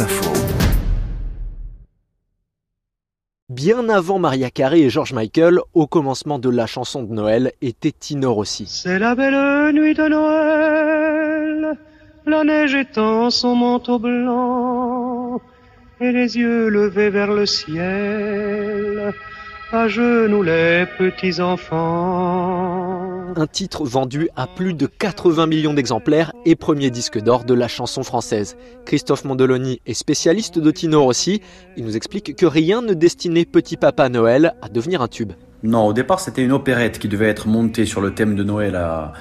Info. Bien avant Maria Carey et George Michael, au commencement de la chanson de Noël était Tino Rossi. C'est la belle nuit de Noël, la neige étend son manteau blanc et les yeux levés vers le ciel, à genoux les petits enfants. Un titre vendu à plus de 80 millions d'exemplaires et premier disque d'or de la chanson française. Christophe Mondoloni est spécialiste de Tino Rossi. Il nous explique que rien ne destinait Petit Papa Noël à devenir un tube. Non, au départ c'était une opérette qui devait être montée sur le thème de Noël à,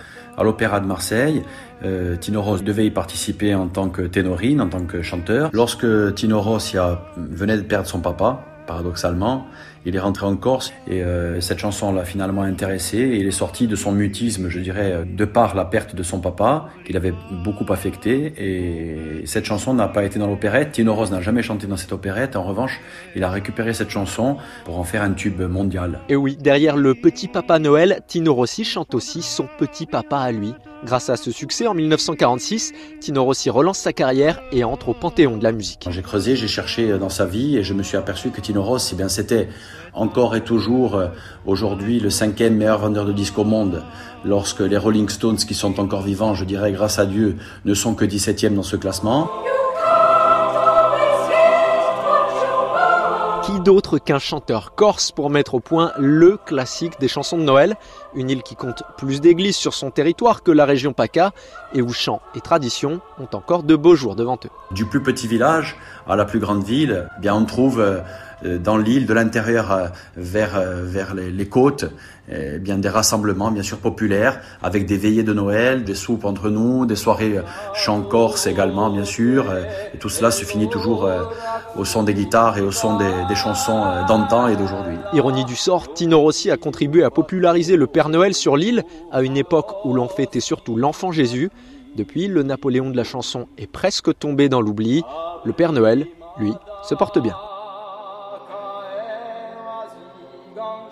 l'Opéra de Marseille. Euh, Tino Rossi devait y participer en tant que ténorine, en tant que chanteur. Lorsque Tino Rossi venait de perdre son papa, paradoxalement, il est rentré en Corse et euh, cette chanson l'a finalement intéressé et il est sorti de son mutisme, je dirais, euh, de par la perte de son papa, qu'il avait beaucoup affecté. Et cette chanson n'a pas été dans l'opérette. Tino Rose n'a jamais chanté dans cette opérette. En revanche, il a récupéré cette chanson pour en faire un tube mondial. Et oui, derrière le petit papa Noël, Tino Rossi chante aussi son petit papa à lui. Grâce à ce succès, en 1946, Tino Rossi relance sa carrière et entre au panthéon de la musique. J'ai creusé, j'ai cherché dans sa vie et je me suis aperçu que Tino Rossi, eh bien, c'était encore et toujours euh, aujourd'hui le cinquième meilleur vendeur de disques au monde. Lorsque les Rolling Stones, qui sont encore vivants, je dirais grâce à Dieu, ne sont que 17e dans ce classement. Qui d'autre qu'un chanteur corse pour mettre au point le classique des chansons de Noël Une île qui compte plus d'églises sur son territoire que la région PACA et où chant et tradition ont encore de beaux jours devant eux. Du plus petit village à la plus grande ville, eh bien on trouve euh, dans l'île, de l'intérieur euh, vers, euh, vers les, côtes, eh bien des rassemblements bien sûr populaires avec des veillées de Noël, des soupes entre nous, des soirées chant corse également bien sûr. Et tout cela se finit toujours au son des guitares et au son des, des chansons d'antan et d'aujourd'hui. Ironie du sort, Tino Rossi a contribué à populariser le Père Noël sur l'île à une époque où l'on fêtait surtout l'enfant Jésus. Depuis, le Napoléon de la chanson est presque tombé dans l'oubli. Le Père Noël, lui, se porte bien. 忘